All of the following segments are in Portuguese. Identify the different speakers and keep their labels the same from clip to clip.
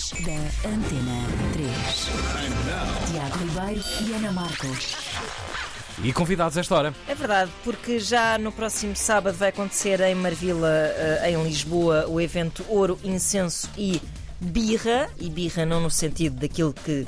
Speaker 1: Manhãs da Antena 3. Tiago Ribeiro e Ana Marcos.
Speaker 2: E convidados a esta hora.
Speaker 3: É verdade, porque já no próximo sábado vai acontecer em Marvila, eh, em Lisboa, o evento Ouro, Incenso e Birra. E birra não no sentido daquilo que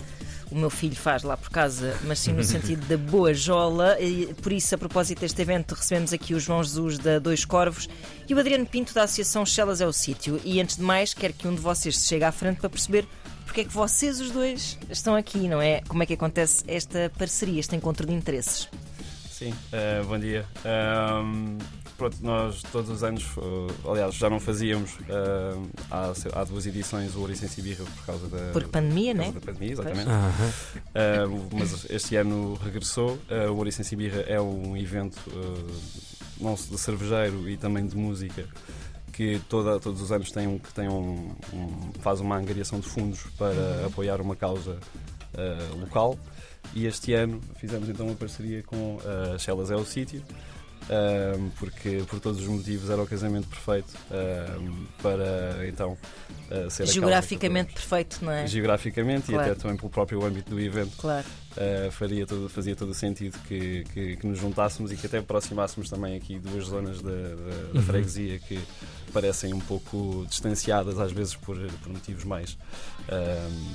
Speaker 3: o meu filho faz lá por casa, mas sim no sentido da boa jola. E por isso, a propósito deste evento, recebemos aqui o João Jesus da Dois Corvos e o Adriano Pinto da Associação Chelas é o Sítio. E antes de mais, quero que um de vocês se chegue à frente para perceber porque é que vocês os dois estão aqui, não é? Como é que acontece esta parceria, este encontro de interesses?
Speaker 4: Sim, eh, bom dia. Ahm, pronto, nós todos os anos, eh, aliás, já não fazíamos eh, há, há duas edições o Ouricense e Birra por causa da,
Speaker 3: Por pandemia,
Speaker 4: por
Speaker 3: né?
Speaker 4: causa da pandemia, exatamente. Ah, mas este ano regressou. O Ouricense e Birra é um evento não só de cervejeiro e também de música que toda, todos os anos tem um, que tem um, um- faz uma angariação de fundos para apoiar uma causa ah, local. E este ano fizemos então uma parceria com a Chelas é o Sítio. ah, porque por todos os motivos era o casamento perfeito para então ah, ser
Speaker 3: Geograficamente perfeito, não é?
Speaker 4: geograficamente
Speaker 3: Claro.
Speaker 4: e até também pelo próprio âmbito do evento
Speaker 3: Claro.
Speaker 4: Uh, faria todo, fazia todo o sentido que, que, que nos juntássemos e que até aproximássemos também aqui duas zonas da, da- da freguesia que parecem um pouco distanciadas às vezes por, por motivos mais um,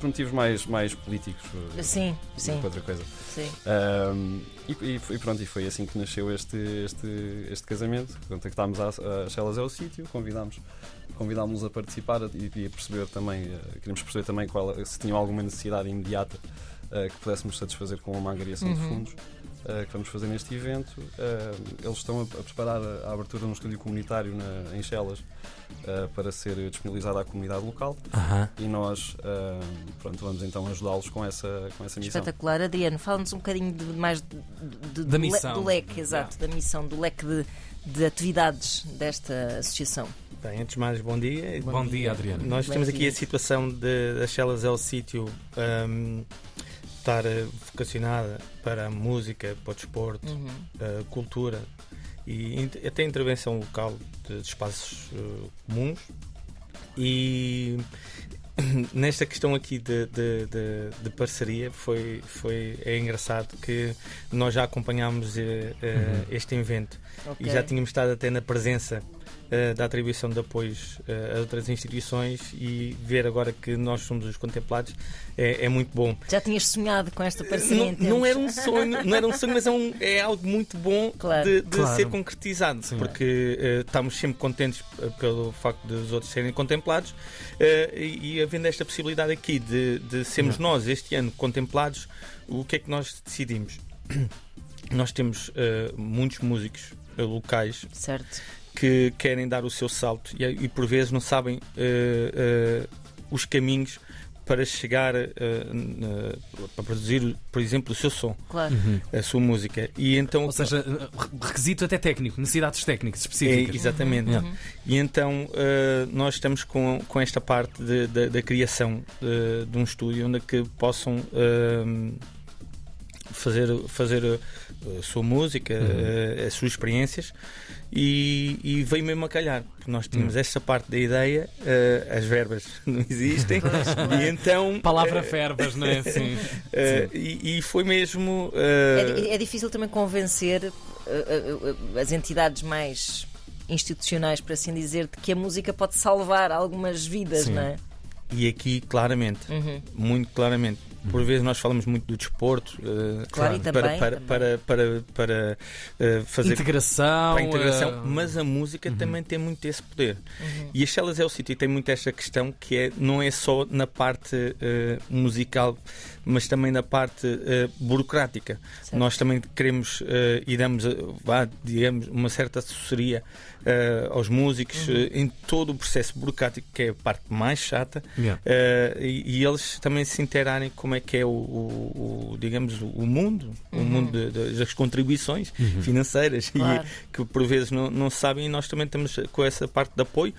Speaker 4: por motivos mais, mais políticos uh,
Speaker 3: Sim, sim,
Speaker 4: outra coisa.
Speaker 3: sim.
Speaker 4: Um, e, e pronto, e foi assim que nasceu este, este, este casamento. Contactámos a, a Chelas é o sítio, convidámos convidámos-los a participar e, e a perceber também, eh, queríamos perceber também qual, se tinham alguma necessidade imediata eh, que pudéssemos satisfazer com uma angariação de
Speaker 3: Uhum.
Speaker 4: fundos eh, que vamos fazer neste evento. Eh, eles estão a, a preparar a, a abertura de um estúdio comunitário na, em Chelas eh, para ser disponibilizado à comunidade local
Speaker 2: Aham.
Speaker 4: e nós pronto, vamos então ajudá-los com essa, com essa missão.
Speaker 3: Espetacular. Adriano, fala-nos um bocadinho de, mais de- de-
Speaker 2: Da
Speaker 3: do, le-
Speaker 2: missão.
Speaker 3: do leque, exato, da missão, do leque de, de atividades desta associação.
Speaker 5: Bem, antes de mais, bom dia.
Speaker 2: Bom, dia, Adriano.
Speaker 5: Nós temos aqui a situação de Chelas é o sítio ahm, estar eh, vocacionada para a música, para o desporto,
Speaker 3: Uhum.
Speaker 5: cultura e até intervenção local de, de espaços eh, comuns. E nesta questão aqui de, de- de- de parceria foi, foi é engraçado que nós já acompanhámos eh, eh, este evento
Speaker 3: Ok.
Speaker 5: e já tínhamos estado até na presença da atribuição de apoios eh, a outras instituições e ver agora que nós somos os contemplados é, é muito bom.
Speaker 3: Já tinhas sonhado com esta parceria?
Speaker 5: Não, não era um sonho, não era um sonho, mas é, um- é algo muito bom
Speaker 3: Claro.
Speaker 5: de, de
Speaker 2: Claro.
Speaker 5: ser concretizado,
Speaker 2: Sim.
Speaker 5: porque eh, estamos sempre contentes pelo facto dos outros serem contemplados eh, e, e havendo esta possibilidade aqui de, de sermos nós este ano contemplados, o que é que nós decidimos? Nós temos muitos músicos locais
Speaker 3: Certo.
Speaker 5: Que querem dar o seu salto e, e por vezes não sabem eh, eh, os caminhos para chegar eh, na- para produzir, por exemplo, o seu som,
Speaker 3: Claro.
Speaker 5: a sua música. E então
Speaker 2: Ou seja, requisito até técnico, necessidades técnicas
Speaker 5: é,
Speaker 2: específicas.
Speaker 5: exatamente.
Speaker 2: Yeah.
Speaker 5: E então eh, nós estamos com, com esta parte de- de- da criação de, de um estúdio onde é que possam eh, fazer, fazer a, a sua música, eh, as suas experiências e, e veio mesmo a calhar, porque nós tínhamos esta parte da ideia, eh, as verbas não existem, e então
Speaker 2: Palavra
Speaker 5: eh,
Speaker 2: fervas, não é? Sim.
Speaker 5: eh, e, e foi mesmo eh,
Speaker 3: É, é difícil também convencer uh, uh, uh, as entidades mais institucionais, por assim dizer, de que a música pode salvar algumas vidas,
Speaker 2: Sim.
Speaker 3: não é?
Speaker 5: e aqui claramente
Speaker 3: Uhum.
Speaker 5: muito claramente. Por vezes nós falamos muito do desporto eh,
Speaker 3: Claro, e
Speaker 5: para,
Speaker 3: também,
Speaker 5: para,
Speaker 3: também.
Speaker 5: para, para, para, eh, fazer
Speaker 2: Integração.
Speaker 5: para a integração,
Speaker 2: eh,
Speaker 5: mas a música também tem muito esse poder.
Speaker 3: Uhum.
Speaker 5: E a Shellas é o sítio tem muito esta questão que é, não é só na parte musical, mas também na parte burocrática.
Speaker 3: Certo.
Speaker 5: Nós também queremos e damos, vá, digamos, uma certa assessoria aos músicos
Speaker 3: Uhum.
Speaker 5: em todo o processo burocrático, que é a parte mais chata,
Speaker 2: yeah.
Speaker 5: e, e eles também se interarem como é que é o, o- o, digamos, o mundo, o mundo de- de- das contribuições financeiras
Speaker 3: Uhum. Claro.
Speaker 5: e que por vezes não, não sabem e nós também estamos com essa parte de apoio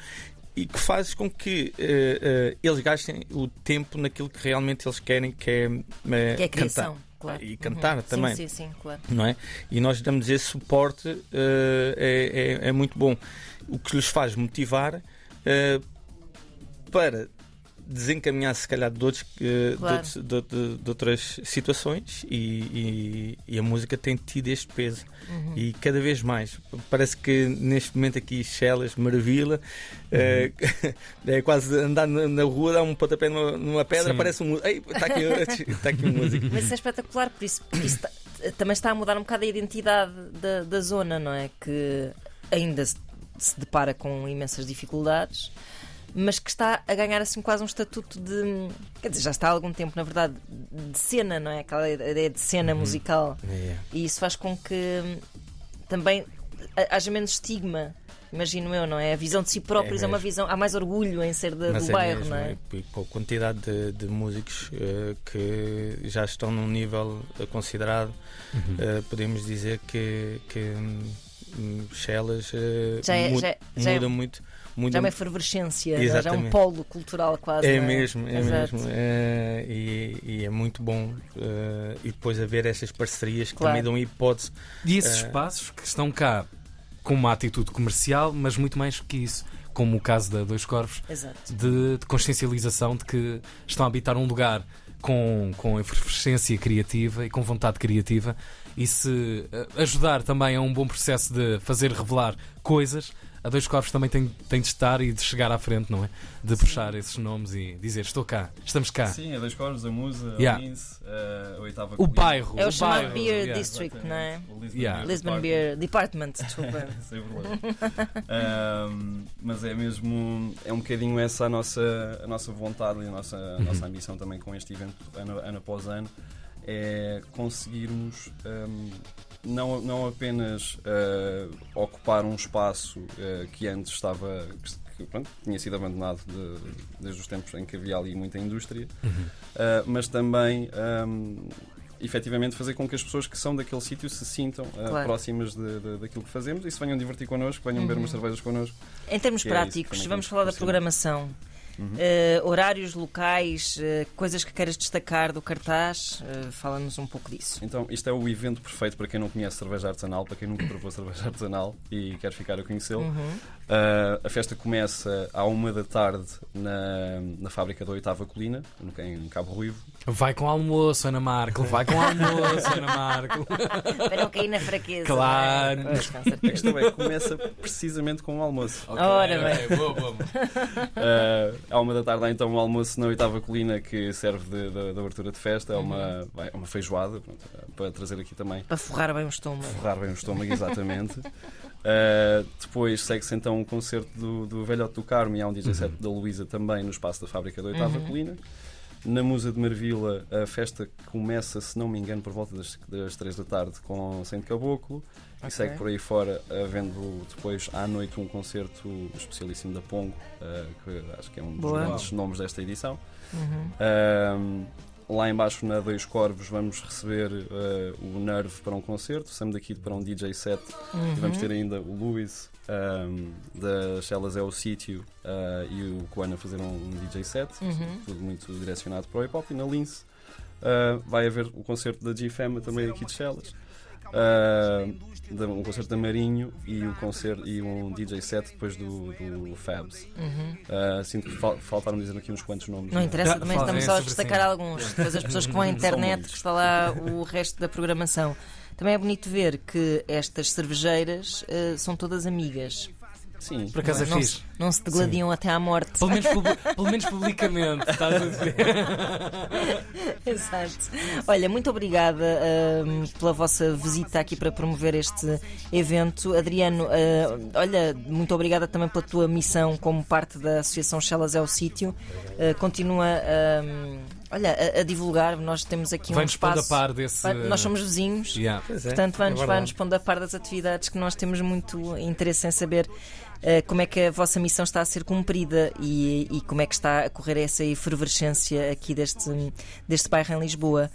Speaker 5: e que faz com que eh, eh, eles gastem o tempo naquilo que realmente eles querem, que é, eh,
Speaker 3: Que é
Speaker 5: cantar.
Speaker 3: criação, claro.
Speaker 5: E cantar
Speaker 3: Uhum.
Speaker 5: também.
Speaker 3: Sim, sim, sim, claro.
Speaker 5: Não é? E nós damos esse suporte, eh, é, é- é muito bom. O que lhes faz motivar para desencaminhar se calhar de, outros, eh, de
Speaker 3: Claro.
Speaker 5: de, de- de outras situações e, e- e a música tem tido este peso
Speaker 3: Uhum.
Speaker 5: e cada vez mais parece que neste momento aqui Chelas, Maravilha eh, é quase andar na, na rua dar um pontapé numa, numa pedra
Speaker 2: Sim.
Speaker 5: parece um está aqui, está aqui um músico
Speaker 3: Mas isso é espetacular, por isso, por isso ta- também está a mudar um bocado a identidade da, da zona, não é? Que ainda se, se depara com imensas dificuldades, mas que está a ganhar assim quase um estatuto de. Quer dizer, já está há algum tempo, na verdade, de cena, não é? Aquela ideia de cena musical.
Speaker 5: É.
Speaker 3: E isso faz com que também ha- haja menos estigma. Imagino eu, não é? A visão de si próprios é,
Speaker 5: É
Speaker 3: uma visão. Há mais orgulho em ser de- do
Speaker 5: é
Speaker 3: bairro,
Speaker 5: mesmo,
Speaker 3: não é?
Speaker 5: e com a quantidade de, de músicos eh, que já estão num nível eh, considerado,
Speaker 3: Uhum.
Speaker 5: eh, podemos dizer que, que hum, Chelas
Speaker 3: Já é-
Speaker 5: mu-
Speaker 3: já é- já é-
Speaker 5: muda muito. Muda
Speaker 3: Já é uma efervescência, já é um polo cultural quase.
Speaker 5: é
Speaker 3: não
Speaker 5: mesmo, é
Speaker 3: Exato.
Speaker 5: mesmo. eh, e, e é muito bom. eh, e depois haver estas parcerias que
Speaker 3: Claro.
Speaker 5: também dão hipótese.
Speaker 2: E esses
Speaker 5: Eh,
Speaker 2: espaços que estão cá com uma atitude comercial, mas muito mais que isso, como o caso da Dois Corvos,
Speaker 3: Exato.
Speaker 2: de, de consciencialização de que estão a habitar um lugar com, com efervescência criativa e com vontade criativa e se eh, ajudar também a um bom processo de fazer revelar coisas, a Dois Corvos também tem, tem de estar e de chegar à frente, não é? De puxar esses nomes e dizer estou cá, estamos cá.
Speaker 4: Sim, a dois coros, a Musa,
Speaker 2: Yeah.
Speaker 4: a Lince, a oitava
Speaker 2: O bairro.
Speaker 3: É o chamado
Speaker 2: bairro,
Speaker 3: Beer
Speaker 2: yeah.
Speaker 3: District, não é?
Speaker 4: O Lisbon
Speaker 2: Yeah.
Speaker 4: Beer
Speaker 3: Lisbon
Speaker 4: Department.
Speaker 3: Beer Department, desculpa.
Speaker 4: Sem problema. Ahm, mas é mesmo, é um bocadinho essa a nossa, a nossa vontade e a nossa, a nossa ambição também com este evento, ano, ano após ano, é conseguirmos ahm, não, não apenas ah, ocupar um espaço ah, que antes estava. que, pronto, tinha sido abandonado de- desde os tempos em que havia ali muita indústria, ah, mas também ahm, efetivamente fazer com que as pessoas que são daquele sítio se sintam
Speaker 3: Claro.
Speaker 4: próximas de, de- daquilo que fazemos e se venham divertir connosco, venham beber umas cervejas connosco.
Speaker 3: Em termos
Speaker 4: é isso
Speaker 3: práticos,
Speaker 4: também
Speaker 3: vamos falar da programação.
Speaker 4: Uhum.
Speaker 3: Eh, horários locais, eh, coisas que queiras destacar do cartaz, eh, fala-nos um pouco disso.
Speaker 4: Então, isto é o evento perfeito para quem não conhece cerveja artesanal, para quem nunca provou cerveja artesanal e quer ficar a conhecê-lo.
Speaker 3: Uhum.
Speaker 4: Ah, a festa começa à uma da tarde na, na fábrica da Oitava Colina, no, em Cabo Ruivo.
Speaker 2: Vai com almoço, Ana Marco, vai com almoço, Ana Marco.
Speaker 3: Para não cair na fraqueza.
Speaker 2: Claro.
Speaker 3: é? Pois, com
Speaker 4: A
Speaker 3: certeza.
Speaker 4: questão é, começa precisamente com o almoço.
Speaker 3: Ora bem.
Speaker 2: Ok, boa, boa.
Speaker 4: Ah, à uma da tarde há então um almoço na Oitava Colina que serve de, de- de abertura de festa. É uma, vai, é uma feijoada pronto, para trazer aqui também.
Speaker 3: Para forrar bem o estômago.
Speaker 4: Forrar bem o estômago, exatamente. Uh, depois segue-se então um concerto do, do Velhote do Carmo e há um DJ set da Luísa também no espaço da Fábrica da Oitava
Speaker 3: Uhum.
Speaker 4: Colina. Na Musa de Marvila, a festa começa, se não me engano, por volta das, das 3 da tarde com Sem Caboclo
Speaker 3: Ok.
Speaker 4: e segue por aí fora, havendo depois à noite um concerto especialíssimo da Pongo, uh, que acho que é um dos
Speaker 3: Boa.
Speaker 4: grandes nomes desta edição.
Speaker 3: Uhum.
Speaker 4: Lá embaixo na Dois Corvos vamos receber uh, o Nerve para um concerto, Sam daqui para um DJ set
Speaker 3: Uhum.
Speaker 4: e vamos ter ainda o Luís um, das Chelas é o Sítio uh, e o Coan a fazer um, um DJ set,
Speaker 3: Uhum.
Speaker 4: tudo muito direcionado para o hip hop e na Lince uh, vai haver o concerto da G-Fama também aqui de Chelas. Uh, um concerto da Marinho e, o concerto, e um DJ set depois do, do Fabs.
Speaker 3: Uhum.
Speaker 4: Uh, sinto que fal faltaram dizer aqui uns quantos nomes.
Speaker 3: Não interessa,
Speaker 2: Já,
Speaker 3: também estamos
Speaker 2: é
Speaker 3: só a destacar
Speaker 2: assim.
Speaker 3: alguns. Depois as pessoas que vão à internet, que está lá o resto da programação. Também é bonito ver que estas cervejeiras eh, são todas amigas.
Speaker 4: Sim.
Speaker 2: Por acaso é
Speaker 3: não,
Speaker 2: fixe.
Speaker 3: se, não se degladiam até à morte.
Speaker 2: Pelo menos, pelo menos publicamente, estás a dizer?
Speaker 3: Exato. Olha, muito obrigada ahm, pela vossa visita aqui para promover este evento. Adriano, ah, olha, muito obrigada também pela tua missão como parte da Associação Chelas é o Sítio. Ah, continua ahm, olha, a, a divulgar. Nós temos aqui um
Speaker 2: Vai-nos pondo a
Speaker 3: espaço.
Speaker 2: par desse.
Speaker 3: Nós somos vizinhos.
Speaker 2: Yeah.
Speaker 5: É,
Speaker 3: Portanto,
Speaker 5: é
Speaker 3: vai-nos
Speaker 5: verdade.
Speaker 3: vai-nos pondo a par das atividades que nós temos muito interesse em saber eh, como é que a vossa missão está a ser cumprida e, e como é que está a correr essa efervescência aqui deste, deste bairro em Lisboa.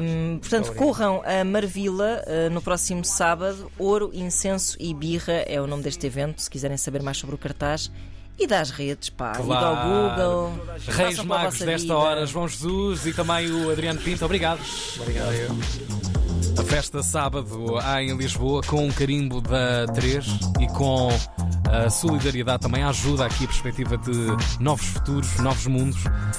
Speaker 3: Hum, portanto, corram a Marvila eh, no próximo sábado. Ouro, Incenso e Birra é o nome deste evento, se quiserem saber mais sobre o cartaz. E das redes, pá, e
Speaker 2: Claro.
Speaker 3: ao Google.
Speaker 2: Reis Magos desta hora, João Jesus e também o Adriano Pinto. Obrigado.
Speaker 5: Obrigado.
Speaker 2: A festa sábado em Lisboa com um carimbo da 3 e com a solidariedade, também a ajuda aqui a perspectiva de novos futuros, novos mundos